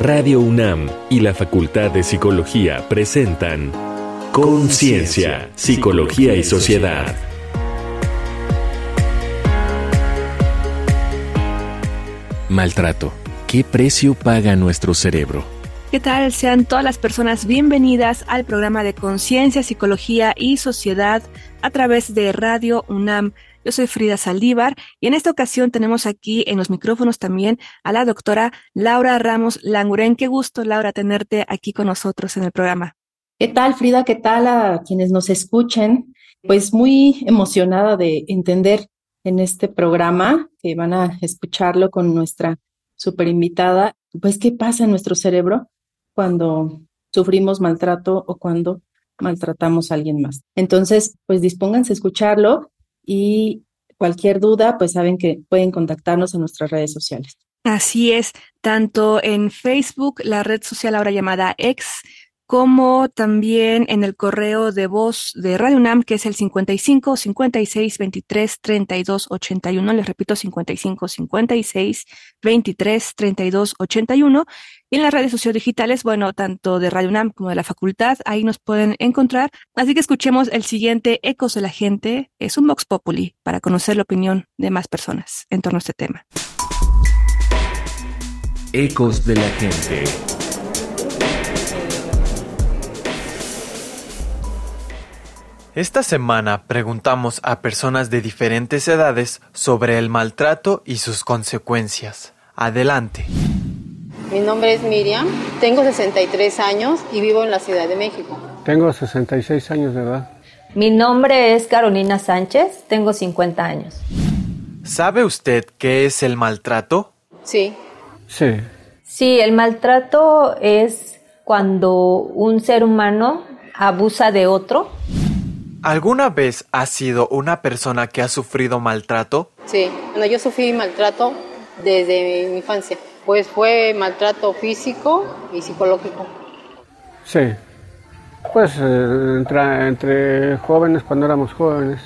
Radio UNAM y la Facultad de Psicología presentan Conciencia, Psicología y Sociedad. Maltrato. ¿Qué precio paga nuestro cerebro? ¿Qué tal? Sean todas las personas bienvenidas al programa de Conciencia, Psicología y Sociedad a través de Radio UNAM. Yo soy Frida Saldívar y en esta ocasión tenemos aquí en los micrófonos también a la doctora Laura Ramos Languren. Qué gusto, Laura, tenerte aquí con nosotros en el programa. ¿Qué tal, Frida? ¿Qué tal a quienes nos escuchen? Pues muy emocionada de entender en este programa, que van a escucharlo con nuestra super invitada, pues qué pasa en nuestro cerebro cuando sufrimos maltrato o cuando maltratamos a alguien más. Entonces, pues dispónganse a escucharlo y cualquier duda, pues saben que pueden contactarnos en nuestras redes sociales. Así es, tanto en Facebook, la red social ahora llamada X, como también en el correo de voz de Radio UNAM, que es el 55 56 23 32 81. Les repito, 55 56 23 32 81. Y en las redes sociodigitales, bueno, tanto de Radio UNAM como de la facultad, ahí nos pueden encontrar. Así que escuchemos el siguiente Ecos de la Gente. Es un Vox Populi para conocer la opinión de más personas en torno a este tema. Ecos de la Gente. Esta semana preguntamos a personas de diferentes edades sobre el maltrato y sus consecuencias. Adelante. Mi nombre es Miriam, tengo 63 años y vivo en la Ciudad de México. Tengo 66 años de edad. Mi nombre es Carolina Sánchez, tengo 50 años. ¿Sabe usted qué es el maltrato? Sí. Sí. Sí, el maltrato es cuando un ser humano abusa de otro ¿Alguna vez has sido una persona que ha sufrido maltrato? Sí, bueno, yo sufrí maltrato desde mi infancia. Pues fue maltrato físico y psicológico. Sí. Pues eh, entre, entre, jóvenes, cuando éramos jóvenes,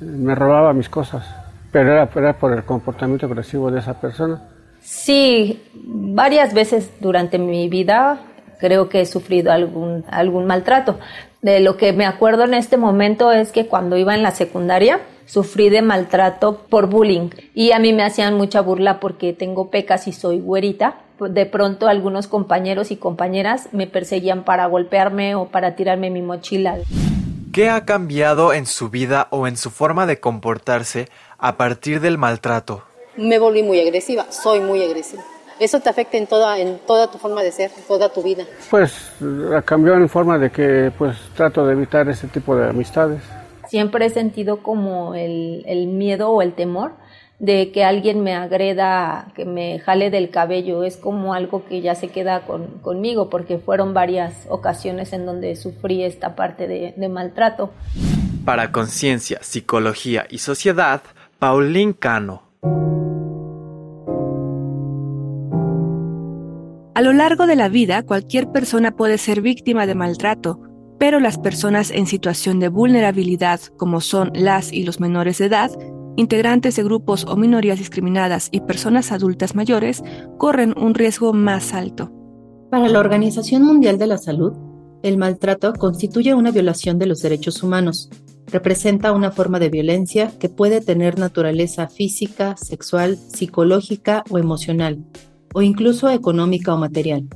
me robaba mis cosas, pero era, era por el comportamiento agresivo de esa persona. Sí, varias veces durante mi vida creo que he sufrido algún, algún maltrato, de lo que me acuerdo en este momento es que cuando iba en la secundaria sufrí de maltrato por bullying y a mí me hacían mucha burla porque tengo pecas y soy güerita. De pronto algunos compañeros y compañeras me perseguían para golpearme o para tirarme mi mochila. ¿Qué ha cambiado en su vida o en su forma de comportarse a partir del maltrato? Me volví muy agresiva, soy muy agresiva eso te afecta en toda, en toda tu forma de ser, toda tu vida. Pues cambió en forma de que pues trato de evitar ese tipo de amistades. Siempre he sentido como el, el miedo o el temor de que alguien me agreda, que me jale del cabello, es como algo que ya se queda con, conmigo, porque fueron varias ocasiones en donde sufrí esta parte de, de maltrato. Para Conciencia, Psicología y Sociedad, Paulín Cano. Lo largo de la vida, cualquier persona puede ser víctima de maltrato, pero las personas en situación de vulnerabilidad, como son las y los menores de edad, integrantes de grupos o minorías discriminadas y personas adultas mayores, corren un riesgo más alto. Para la Organización Mundial de la Salud, el maltrato constituye una violación de los derechos humanos. Representa una forma de violencia que puede tener naturaleza física, sexual, psicológica o emocional, o incluso económica o material.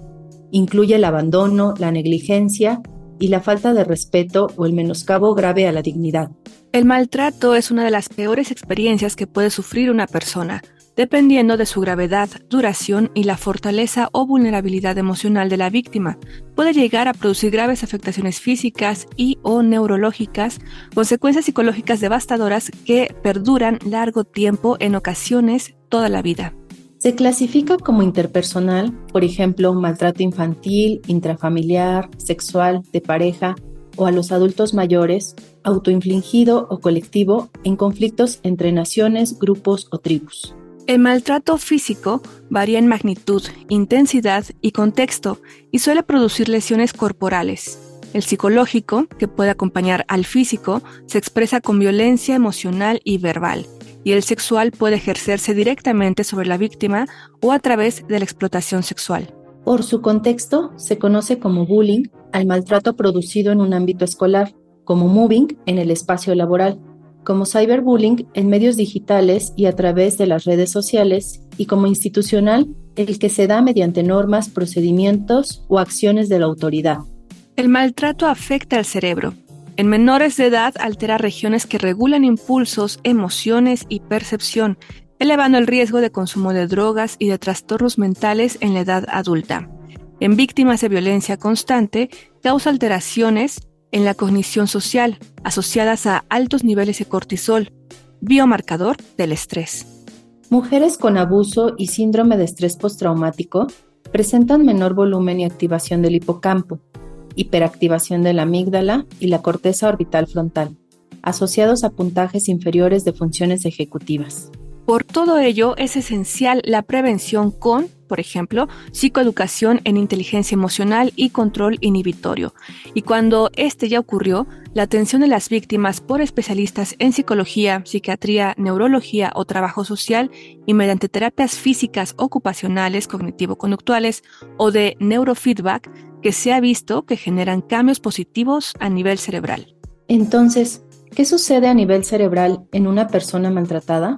Incluye el abandono, la negligencia y la falta de respeto o el menoscabo grave a la dignidad. El maltrato es una de las peores experiencias que puede sufrir una persona, dependiendo de su gravedad, duración y la fortaleza o vulnerabilidad emocional de la víctima. Puede llegar a producir graves afectaciones físicas y o neurológicas, consecuencias psicológicas devastadoras que perduran largo tiempo, en ocasiones toda la vida. Se clasifica como interpersonal, por ejemplo, maltrato infantil, intrafamiliar, sexual, de pareja o a los adultos mayores, autoinfligido o colectivo en conflictos entre naciones, grupos o tribus. El maltrato físico varía en magnitud, intensidad y contexto y suele producir lesiones corporales. El psicológico, que puede acompañar al físico, se expresa con violencia emocional y verbal y el sexual puede ejercerse directamente sobre la víctima o a través de la explotación sexual. Por su contexto, se conoce como bullying al maltrato producido en un ámbito escolar, como moving en el espacio laboral, como cyberbullying en medios digitales y a través de las redes sociales, y como institucional, el que se da mediante normas, procedimientos o acciones de la autoridad. El maltrato afecta al cerebro. En menores de edad altera regiones que regulan impulsos, emociones y percepción, elevando el riesgo de consumo de drogas y de trastornos mentales en la edad adulta. En víctimas de violencia constante, causa alteraciones en la cognición social asociadas a altos niveles de cortisol, biomarcador del estrés. Mujeres con abuso y síndrome de estrés postraumático presentan menor volumen y activación del hipocampo, hiperactivación de la amígdala y la corteza orbital frontal, asociados a puntajes inferiores de funciones ejecutivas. Por todo ello, es esencial la prevención con, por ejemplo, psicoeducación en inteligencia emocional y control inhibitorio. Y cuando este ya ocurrió, la atención de las víctimas por especialistas en psicología, psiquiatría, neurología o trabajo social y mediante terapias físicas ocupacionales, cognitivo-conductuales o de neurofeedback que se ha visto que generan cambios positivos a nivel cerebral. Entonces, ¿qué sucede a nivel cerebral en una persona maltratada?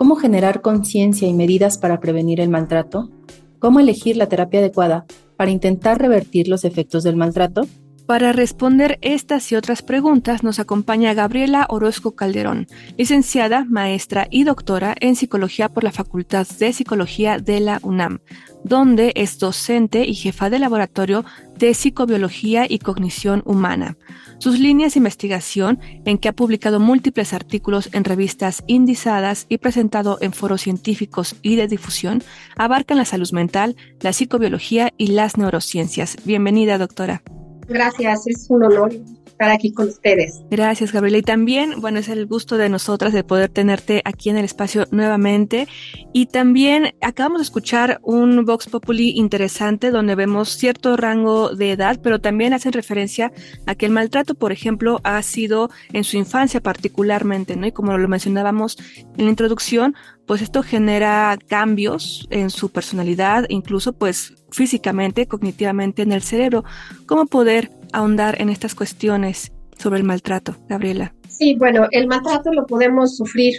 cómo generar conciencia y medidas para prevenir el maltrato, cómo elegir la terapia adecuada para intentar revertir los efectos del maltrato. Para responder estas y otras preguntas nos acompaña Gabriela Orozco Calderón, licenciada, maestra y doctora en psicología por la Facultad de Psicología de la UNAM, donde es docente y jefa de laboratorio de psicobiología y cognición humana. Sus líneas de investigación, en que ha publicado múltiples artículos en revistas indizadas y presentado en foros científicos y de difusión, abarcan la salud mental, la psicobiología y las neurociencias. Bienvenida, doctora. Gracias, es un honor estar aquí con ustedes. Gracias, Gabriela. Y también, bueno, es el gusto de nosotras de poder tenerte aquí en el espacio nuevamente. Y también acabamos de escuchar un Vox Populi interesante donde vemos cierto rango de edad, pero también hacen referencia a que el maltrato, por ejemplo, ha sido en su infancia particularmente, ¿no? Y como lo mencionábamos en la introducción, pues esto genera cambios en su personalidad, incluso pues físicamente, cognitivamente en el cerebro. ¿Cómo poder ahondar en estas cuestiones sobre el maltrato, Gabriela? Sí, bueno, el maltrato lo podemos sufrir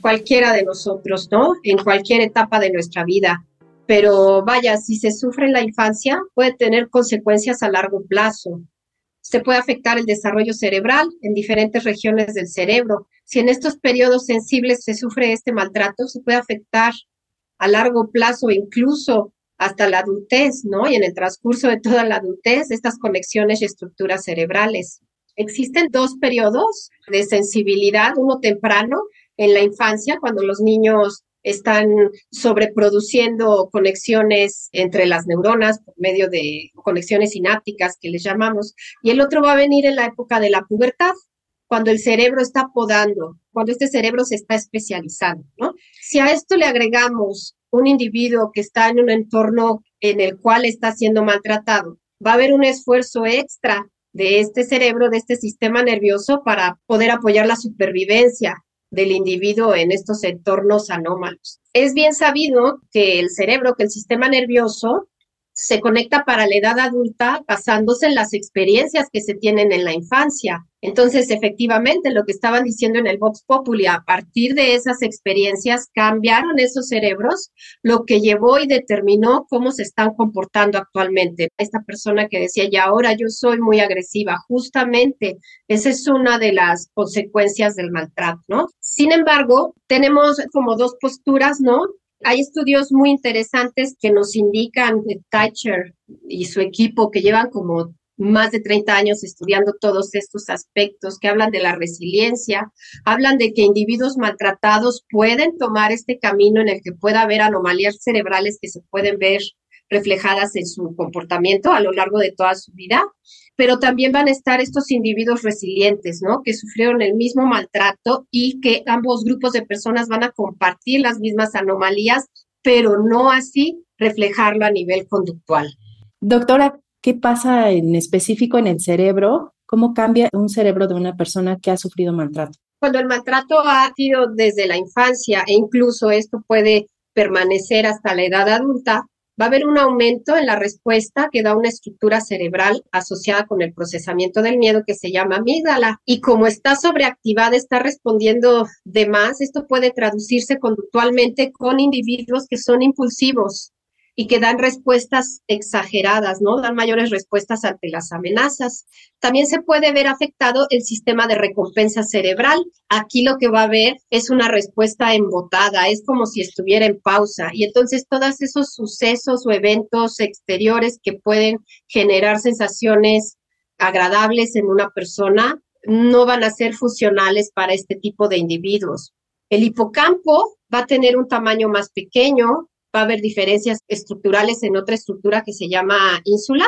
cualquiera de nosotros, ¿no? En cualquier etapa de nuestra vida. Pero vaya, si se sufre en la infancia, puede tener consecuencias a largo plazo. Se puede afectar el desarrollo cerebral en diferentes regiones del cerebro. Si en estos periodos sensibles se sufre este maltrato, se puede afectar a largo plazo, incluso hasta la adultez, ¿no? Y en el transcurso de toda la adultez, estas conexiones y estructuras cerebrales. Existen dos periodos de sensibilidad, uno temprano en la infancia, cuando los niños están sobreproduciendo conexiones entre las neuronas por medio de conexiones sinápticas que les llamamos, y el otro va a venir en la época de la pubertad, cuando el cerebro está podando, cuando este cerebro se está especializando, ¿no? Si a esto le agregamos un individuo que está en un entorno en el cual está siendo maltratado, va a haber un esfuerzo extra de este cerebro, de este sistema nervioso para poder apoyar la supervivencia del individuo en estos entornos anómalos. Es bien sabido que el cerebro, que el sistema nervioso se conecta para la edad adulta basándose en las experiencias que se tienen en la infancia. Entonces, efectivamente, lo que estaban diciendo en el Vox Populi, a partir de esas experiencias cambiaron esos cerebros, lo que llevó y determinó cómo se están comportando actualmente. Esta persona que decía, y ahora yo soy muy agresiva, justamente esa es una de las consecuencias del maltrato, ¿no? Sin embargo, tenemos como dos posturas, ¿no? Hay estudios muy interesantes que nos indican de Thatcher y su equipo que llevan como más de 30 años estudiando todos estos aspectos, que hablan de la resiliencia, hablan de que individuos maltratados pueden tomar este camino en el que pueda haber anomalías cerebrales que se pueden ver reflejadas en su comportamiento a lo largo de toda su vida, pero también van a estar estos individuos resilientes, ¿no? Que sufrieron el mismo maltrato y que ambos grupos de personas van a compartir las mismas anomalías, pero no así reflejarlo a nivel conductual. Doctora, ¿qué pasa en específico en el cerebro? ¿Cómo cambia un cerebro de una persona que ha sufrido maltrato? Cuando el maltrato ha sido desde la infancia e incluso esto puede permanecer hasta la edad adulta, va a haber un aumento en la respuesta que da una estructura cerebral asociada con el procesamiento del miedo que se llama amígdala. Y como está sobreactivada, está respondiendo de más, esto puede traducirse conductualmente con individuos que son impulsivos, y que dan respuestas exageradas, ¿no? Dan mayores respuestas ante las amenazas. También se puede ver afectado el sistema de recompensa cerebral. Aquí lo que va a haber es una respuesta embotada, es como si estuviera en pausa. Y entonces todos esos sucesos o eventos exteriores que pueden generar sensaciones agradables en una persona no van a ser funcionales para este tipo de individuos. El hipocampo va a tener un tamaño más pequeño, va a haber diferencias estructurales en otra estructura que se llama ínsula,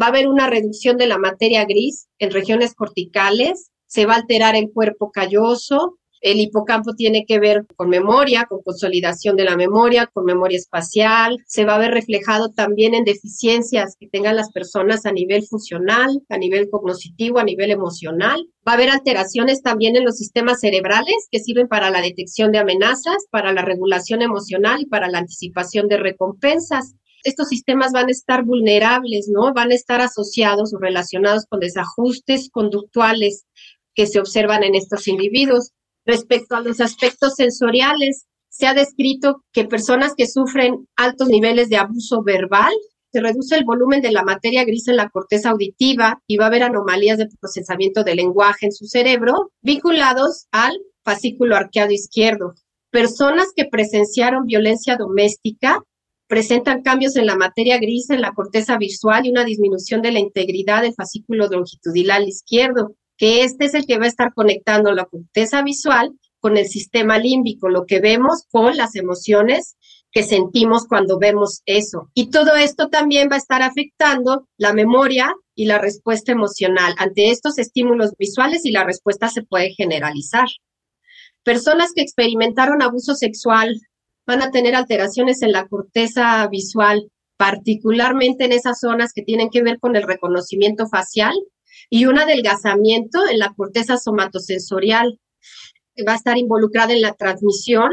va a haber una reducción de la materia gris en regiones corticales, se va a alterar el cuerpo calloso, el hipocampo tiene que ver con memoria, con consolidación de la memoria, con memoria espacial. Se va a ver reflejado también en deficiencias que tengan las personas a nivel funcional, a nivel cognitivo, a nivel emocional. Va a haber alteraciones también en los sistemas cerebrales que sirven para la detección de amenazas, para la regulación emocional y para la anticipación de recompensas estos sistemas van a estar vulnerables, ¿no? Van a estar asociados o relacionados con desajustes conductuales que se observan en estos individuos. Respecto a los aspectos sensoriales, se ha descrito que personas que sufren altos niveles de abuso verbal, se reduce el volumen de la materia gris en la corteza auditiva y va a haber anomalías de procesamiento del lenguaje en su cerebro vinculados al fascículo arqueado izquierdo. Personas que presenciaron violencia doméstica presentan cambios en la materia gris en la corteza visual y una disminución de la integridad del fascículo longitudinal izquierdo que este es el que va a estar conectando la corteza visual con el sistema límbico, lo que vemos con las emociones que sentimos cuando vemos eso. Y todo esto también va a estar afectando la memoria y la respuesta emocional. Ante estos estímulos visuales y la respuesta se puede generalizar. Personas que experimentaron abuso sexual van a tener alteraciones en la corteza visual, particularmente en esas zonas que tienen que ver con el reconocimiento facial y un adelgazamiento en la corteza somatosensorial va a estar involucrada en la transmisión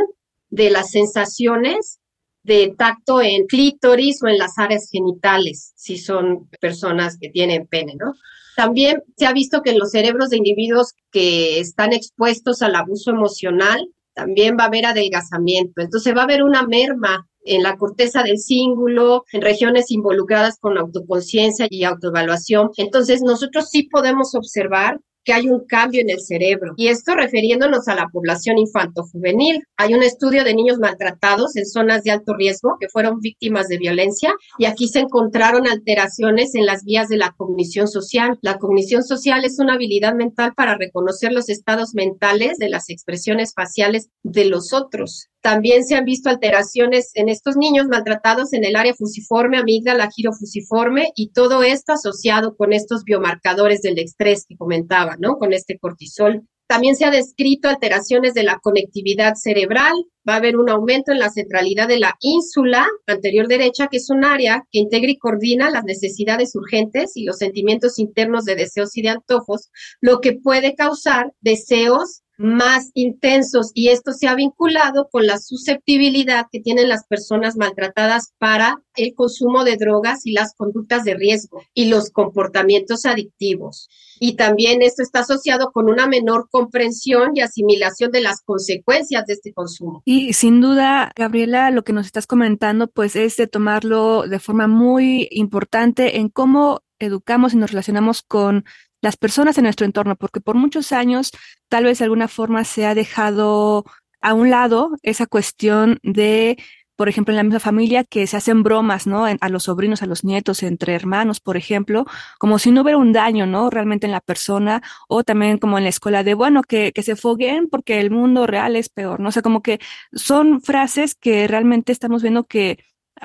de las sensaciones de tacto en clítoris o en las áreas genitales, si son personas que tienen pene, ¿no? También se ha visto que en los cerebros de individuos que están expuestos al abuso emocional, también va a haber adelgazamiento. Entonces va a haber una merma en la corteza del cíngulo, en regiones involucradas con autoconciencia y autoevaluación. Entonces, nosotros sí podemos observar que hay un cambio en el cerebro. Y esto refiriéndonos a la población infanto-juvenil. Hay un estudio de niños maltratados en zonas de alto riesgo que fueron víctimas de violencia y aquí se encontraron alteraciones en las vías de la cognición social. La cognición social es una habilidad mental para reconocer los estados mentales de las expresiones faciales de los otros. También se han visto alteraciones en estos niños maltratados en el área fusiforme, amígdala, giro fusiforme y todo esto asociado con estos biomarcadores del estrés que comentaba, ¿no? Con este cortisol. También se ha descrito alteraciones de la conectividad cerebral. Va a haber un aumento en la centralidad de la ínsula anterior derecha, que es un área que integra y coordina las necesidades urgentes y los sentimientos internos de deseos y de antojos, lo que puede causar deseos más intensos y esto se ha vinculado con la susceptibilidad que tienen las personas maltratadas para el consumo de drogas y las conductas de riesgo y los comportamientos adictivos. Y también esto está asociado con una menor comprensión y asimilación de las consecuencias de este consumo. Y sin duda, Gabriela, lo que nos estás comentando pues es de tomarlo de forma muy importante en cómo educamos y nos relacionamos con las personas en nuestro entorno, porque por muchos años tal vez de alguna forma se ha dejado a un lado esa cuestión de, por ejemplo, en la misma familia que se hacen bromas, ¿no? a los sobrinos, a los nietos, entre hermanos, por ejemplo, como si no hubiera un daño, ¿no? Realmente en la persona, o también como en la escuela de, bueno, que, que se foguen porque el mundo real es peor, ¿no? O sea, como que son frases que realmente estamos viendo que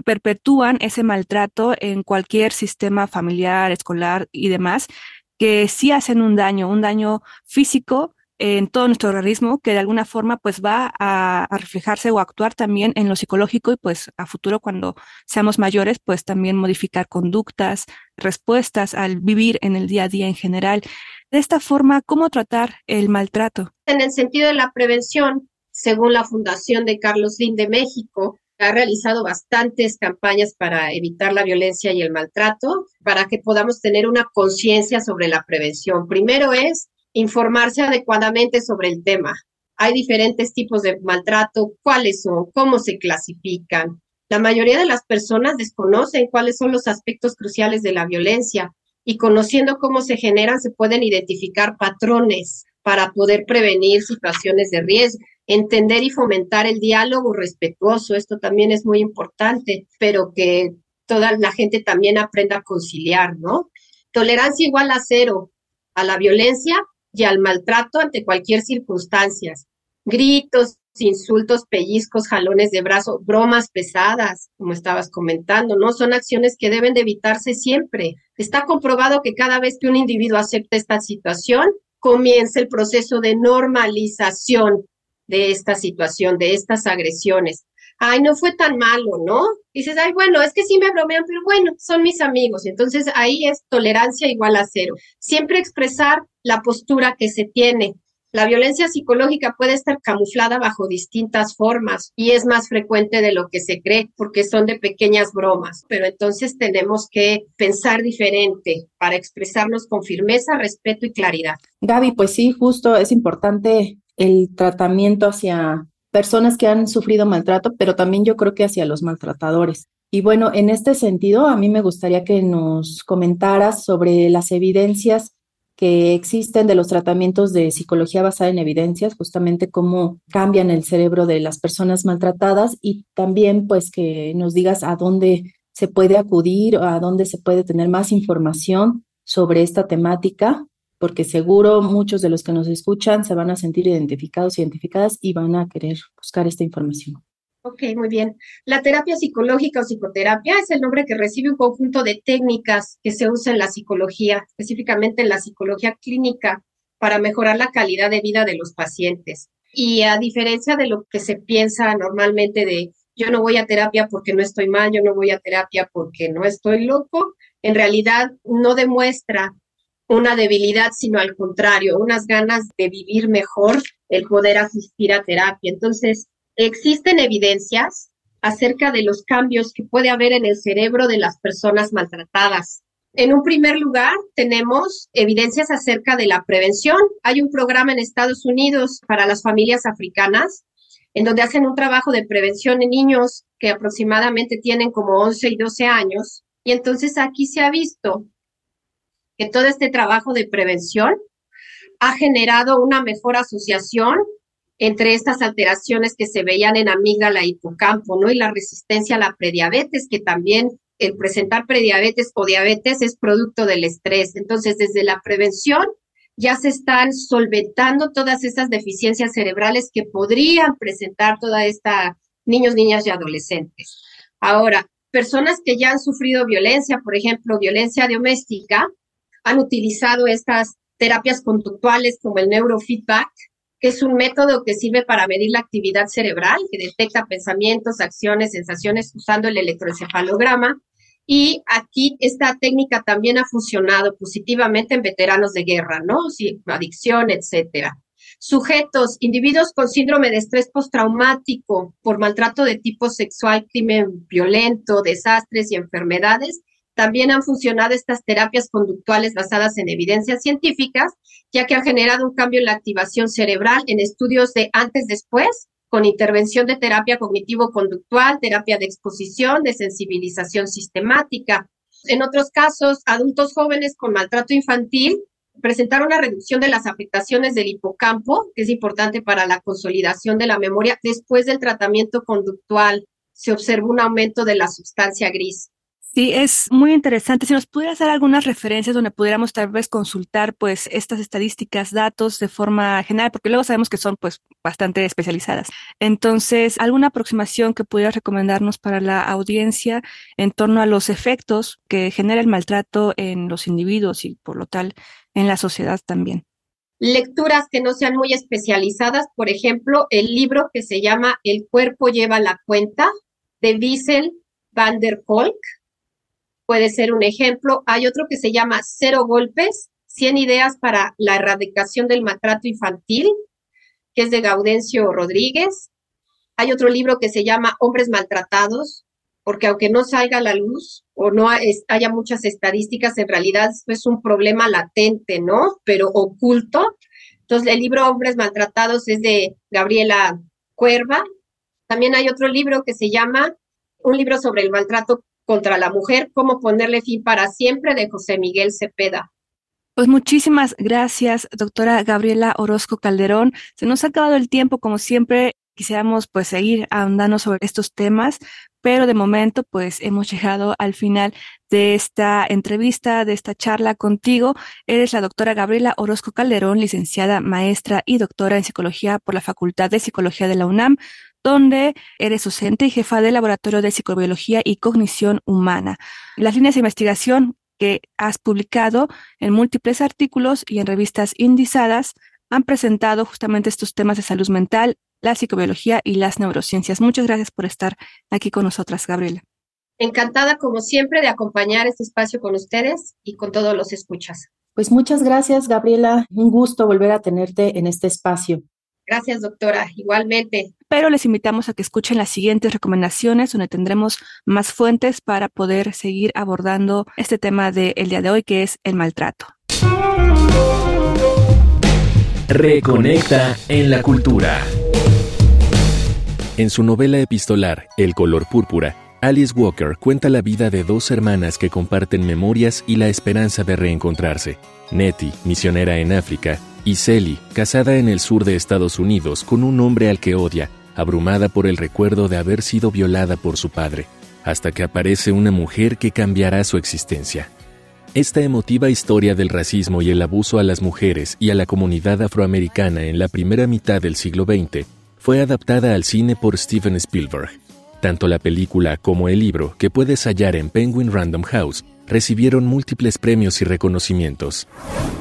perpetúan ese maltrato en cualquier sistema familiar, escolar y demás, que sí hacen un daño, un daño físico en todo nuestro organismo que de alguna forma pues va a, reflejarse o actuar también en lo psicológico y pues a futuro cuando seamos mayores pues también modificar conductas, respuestas al vivir en el día a día en general. De esta forma, ¿cómo tratar el maltrato? En el sentido de la prevención, según la Fundación de Carlos Lin de México, ha realizado bastantes campañas para evitar la violencia y el maltrato, para que podamos tener una conciencia sobre la prevención. Primero es informarse adecuadamente sobre el tema. Hay diferentes tipos de maltrato, cuáles son, cómo se clasifican. La mayoría de las personas desconocen cuáles son los aspectos cruciales de la violencia y conociendo cómo se generan se pueden identificar patrones para poder prevenir situaciones de riesgo entender y fomentar el diálogo respetuoso, esto también es muy importante, pero que toda la gente también aprenda a conciliar, ¿no? Tolerancia igual a cero a la violencia y al maltrato ante cualquier circunstancia. Gritos, insultos, pellizcos, jalones de brazo, bromas pesadas, como estabas comentando, ¿no? Son acciones que deben de evitarse siempre. Está comprobado que cada vez que un individuo acepta esta situación, comienza el proceso de normalización de esta situación, de estas agresiones. Ay, no fue tan malo, ¿no? Dices, ay, bueno, es que sí me bromean, pero bueno, son mis amigos. Entonces ahí es tolerancia igual a cero. Siempre expresar la postura que se tiene. La violencia psicológica puede estar camuflada bajo distintas formas y es más frecuente de lo que se cree porque son de pequeñas bromas, pero entonces tenemos que pensar diferente para expresarnos con firmeza, respeto y claridad. Gaby, pues sí, justo es importante el tratamiento hacia personas que han sufrido maltrato, pero también yo creo que hacia los maltratadores. Y bueno, en este sentido, a mí me gustaría que nos comentaras sobre las evidencias que existen de los tratamientos de psicología basada en evidencias, justamente cómo cambian el cerebro de las personas maltratadas y también pues que nos digas a dónde se puede acudir, a dónde se puede tener más información sobre esta temática porque seguro muchos de los que nos escuchan se van a sentir identificados, identificadas y van a querer buscar esta información. Ok, muy bien. La terapia psicológica o psicoterapia es el nombre que recibe un conjunto de técnicas que se usa en la psicología, específicamente en la psicología clínica, para mejorar la calidad de vida de los pacientes. Y a diferencia de lo que se piensa normalmente de yo no voy a terapia porque no estoy mal, yo no voy a terapia porque no estoy loco, en realidad no demuestra una debilidad, sino al contrario, unas ganas de vivir mejor el poder asistir a terapia. Entonces, existen evidencias acerca de los cambios que puede haber en el cerebro de las personas maltratadas. En un primer lugar, tenemos evidencias acerca de la prevención. Hay un programa en Estados Unidos para las familias africanas en donde hacen un trabajo de prevención en niños que aproximadamente tienen como 11 y 12 años. Y entonces aquí se ha visto que todo este trabajo de prevención ha generado una mejor asociación entre estas alteraciones que se veían en amígdala hipocampo, ¿no? Y la resistencia a la prediabetes, que también el presentar prediabetes o diabetes es producto del estrés. Entonces, desde la prevención ya se están solventando todas esas deficiencias cerebrales que podrían presentar toda esta niños, niñas y adolescentes. Ahora, personas que ya han sufrido violencia, por ejemplo, violencia doméstica, han utilizado estas terapias conductuales como el neurofeedback, que es un método que sirve para medir la actividad cerebral, que detecta pensamientos, acciones, sensaciones usando el electroencefalograma. Y aquí esta técnica también ha funcionado positivamente en veteranos de guerra, ¿no? Adicción, etcétera. Sujetos, individuos con síndrome de estrés postraumático por maltrato de tipo sexual, crimen violento, desastres y enfermedades, también han funcionado estas terapias conductuales basadas en evidencias científicas, ya que han generado un cambio en la activación cerebral en estudios de antes-después, con intervención de terapia cognitivo-conductual, terapia de exposición, de sensibilización sistemática. En otros casos, adultos jóvenes con maltrato infantil presentaron una reducción de las afectaciones del hipocampo, que es importante para la consolidación de la memoria. Después del tratamiento conductual, se observó un aumento de la sustancia gris. Sí, es muy interesante. Si nos pudieras dar algunas referencias donde pudiéramos tal vez consultar pues estas estadísticas, datos de forma general, porque luego sabemos que son pues bastante especializadas. Entonces, ¿alguna aproximación que pudieras recomendarnos para la audiencia en torno a los efectos que genera el maltrato en los individuos y por lo tal en la sociedad también? Lecturas que no sean muy especializadas, por ejemplo, el libro que se llama El cuerpo lleva la cuenta de Wiesel van der Kolk puede ser un ejemplo. Hay otro que se llama Cero Golpes, 100 ideas para la erradicación del maltrato infantil, que es de Gaudencio Rodríguez. Hay otro libro que se llama Hombres Maltratados, porque aunque no salga a la luz o no haya muchas estadísticas, en realidad es un problema latente, ¿no? Pero oculto. Entonces, el libro Hombres Maltratados es de Gabriela Cuerva. También hay otro libro que se llama Un libro sobre el maltrato contra la mujer, cómo ponerle fin para siempre, de José Miguel Cepeda. Pues muchísimas gracias, doctora Gabriela Orozco Calderón. Se nos ha acabado el tiempo, como siempre. Quisiéramos pues seguir ahondando sobre estos temas, pero de momento pues hemos llegado al final de esta entrevista, de esta charla contigo. Eres la doctora Gabriela Orozco Calderón, licenciada, maestra y doctora en psicología por la Facultad de Psicología de la UNAM, donde eres docente y jefa del Laboratorio de Psicobiología y Cognición Humana. Las líneas de investigación que has publicado en múltiples artículos y en revistas indizadas han presentado justamente estos temas de salud mental, la psicobiología y las neurociencias. Muchas gracias por estar aquí con nosotras, Gabriela. Encantada, como siempre, de acompañar este espacio con ustedes y con todos los escuchas. Pues muchas gracias, Gabriela. Un gusto volver a tenerte en este espacio. Gracias, doctora. Igualmente. Pero les invitamos a que escuchen las siguientes recomendaciones, donde tendremos más fuentes para poder seguir abordando este tema del día de hoy, que es el maltrato. Reconecta en la cultura. En su novela epistolar El color púrpura, Alice Walker cuenta la vida de dos hermanas que comparten memorias y la esperanza de reencontrarse. Nettie, misionera en África, Sally, casada en el sur de Estados Unidos con un hombre al que odia, abrumada por el recuerdo de haber sido violada por su padre, hasta que aparece una mujer que cambiará su existencia. Esta emotiva historia del racismo y el abuso a las mujeres y a la comunidad afroamericana en la primera mitad del siglo XX fue adaptada al cine por Steven Spielberg. Tanto la película como el libro, que puedes hallar en Penguin Random House, recibieron múltiples premios y reconocimientos.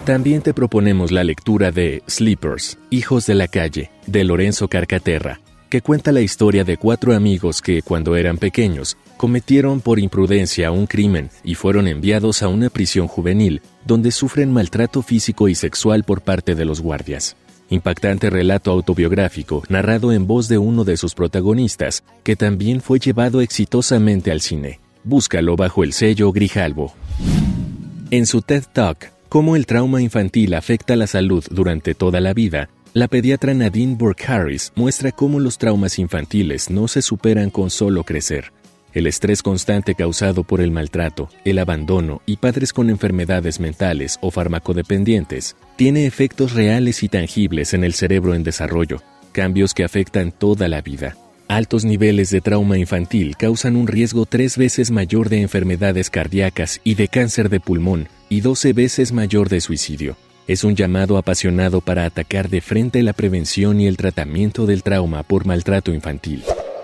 También te proponemos la lectura de Sleepers, Hijos de la Calle, de Lorenzo Carcaterra, que cuenta la historia de cuatro amigos que, cuando eran pequeños, cometieron por imprudencia un crimen y fueron enviados a una prisión juvenil, donde sufren maltrato físico y sexual por parte de los guardias. Impactante relato autobiográfico narrado en voz de uno de sus protagonistas, que también fue llevado exitosamente al cine. Búscalo bajo el sello Grijalbo. En su TED Talk, Cómo el trauma infantil afecta la salud durante toda la vida, la pediatra Nadine Burke Harris muestra cómo los traumas infantiles no se superan con solo crecer. El estrés constante causado por el maltrato, el abandono y padres con enfermedades mentales o farmacodependientes tiene efectos reales y tangibles en el cerebro en desarrollo, cambios que afectan toda la vida. Altos niveles de trauma infantil causan un riesgo tres veces mayor de enfermedades cardíacas y de cáncer de pulmón y 12 veces mayor de suicidio. Es un llamado apasionado para atacar de frente la prevención y el tratamiento del trauma por maltrato infantil.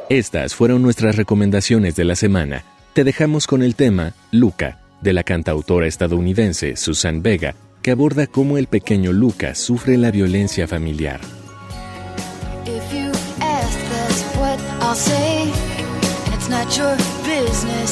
Estas fueron nuestras recomendaciones de la semana. Te dejamos con el tema Luca, de la cantautora estadounidense Susan Vega, que aborda cómo el pequeño Luca sufre la violencia familiar. I'll say, and it's not your business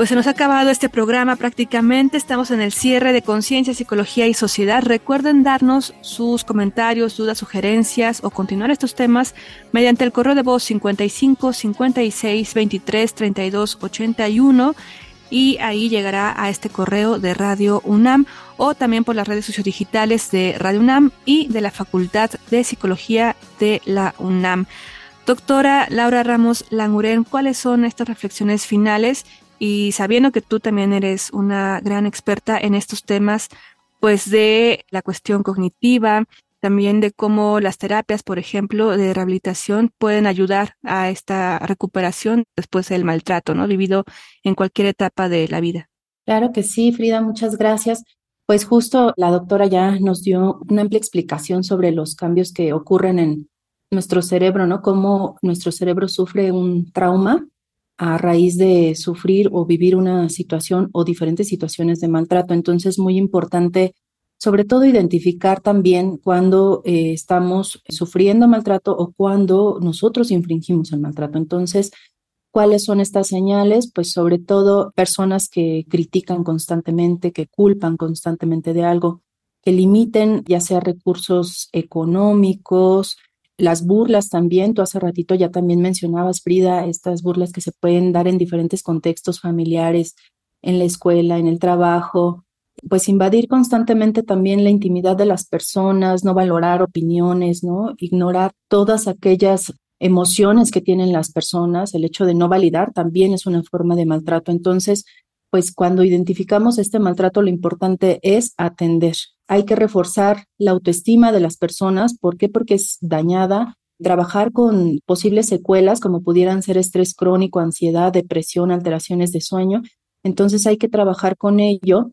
Pues se nos ha acabado este programa prácticamente. Estamos en el cierre de Conciencia, Psicología y Sociedad. Recuerden darnos sus comentarios, dudas, sugerencias o continuar estos temas mediante el correo de voz 55 56 23 32 81 y ahí llegará a este correo de Radio UNAM o también por las redes sociodigitales de Radio UNAM y de la Facultad de Psicología de la UNAM. Doctora Laura Ramos Languren, ¿cuáles son estas reflexiones finales? Y sabiendo que tú también eres una gran experta en estos temas, pues de la cuestión cognitiva, también de cómo las terapias, por ejemplo, de rehabilitación pueden ayudar a esta recuperación después del maltrato, ¿no? Vivido en cualquier etapa de la vida. Claro que sí, Frida, muchas gracias. Pues justo la doctora ya nos dio una amplia explicación sobre los cambios que ocurren en nuestro cerebro, ¿no? Cómo nuestro cerebro sufre un trauma a raíz de sufrir o vivir una situación o diferentes situaciones de maltrato. Entonces, muy importante, sobre todo, identificar también cuando eh, estamos sufriendo maltrato o cuando nosotros infringimos el maltrato. Entonces, ¿cuáles son estas señales? Pues sobre todo personas que critican constantemente, que culpan constantemente de algo, que limiten ya sea recursos económicos, las burlas también, tú hace ratito ya también mencionabas, Frida, estas burlas que se pueden dar en diferentes contextos familiares, en la escuela, en el trabajo, pues invadir constantemente también la intimidad de las personas, no valorar opiniones, ¿no? Ignorar todas aquellas emociones que tienen las personas, el hecho de no validar también es una forma de maltrato. Entonces, pues cuando identificamos este maltrato, lo importante es atender, hay que reforzar la autoestima de las personas. ¿Por qué? Porque es dañada. Trabajar con posibles secuelas como pudieran ser estrés crónico, ansiedad, depresión, alteraciones de sueño. Entonces hay que trabajar con ello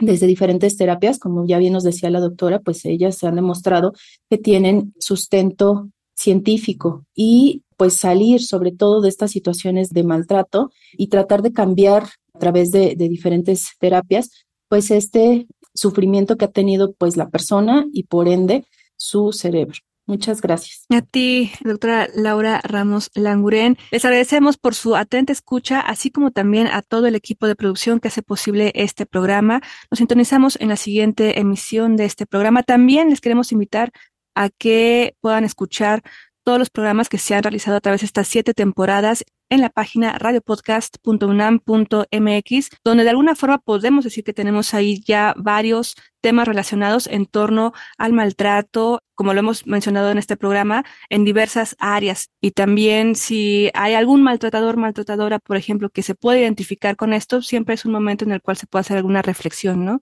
desde diferentes terapias, como ya bien nos decía la doctora, pues ellas se han demostrado que tienen sustento científico y pues salir sobre todo de estas situaciones de maltrato y tratar de cambiar a través de, de diferentes terapias, pues este sufrimiento que ha tenido pues la persona y por ende su cerebro. Muchas gracias. A ti, doctora Laura Ramos Languren. Les agradecemos por su atenta escucha, así como también a todo el equipo de producción que hace posible este programa. Nos sintonizamos en la siguiente emisión de este programa. También les queremos invitar a que puedan escuchar todos los programas que se han realizado a través de estas siete temporadas en la página radiopodcast.unam.mx, donde de alguna forma podemos decir que tenemos ahí ya varios temas relacionados en torno al maltrato, como lo hemos mencionado en este programa, en diversas áreas. Y también si hay algún maltratador, maltratadora, por ejemplo, que se puede identificar con esto, siempre es un momento en el cual se puede hacer alguna reflexión, ¿no?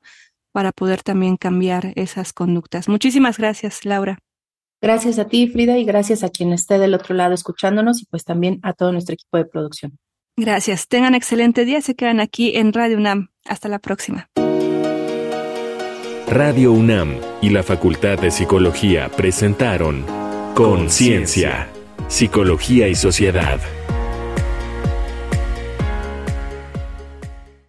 Para poder también cambiar esas conductas. Muchísimas gracias, Laura. Gracias a ti, Frida, y gracias a quien esté del otro lado escuchándonos y pues también a todo nuestro equipo de producción. Gracias. Tengan excelente día. Se quedan aquí en Radio UNAM. Hasta la próxima. Radio UNAM y la Facultad de Psicología presentaron Conciencia, Psicología y Sociedad.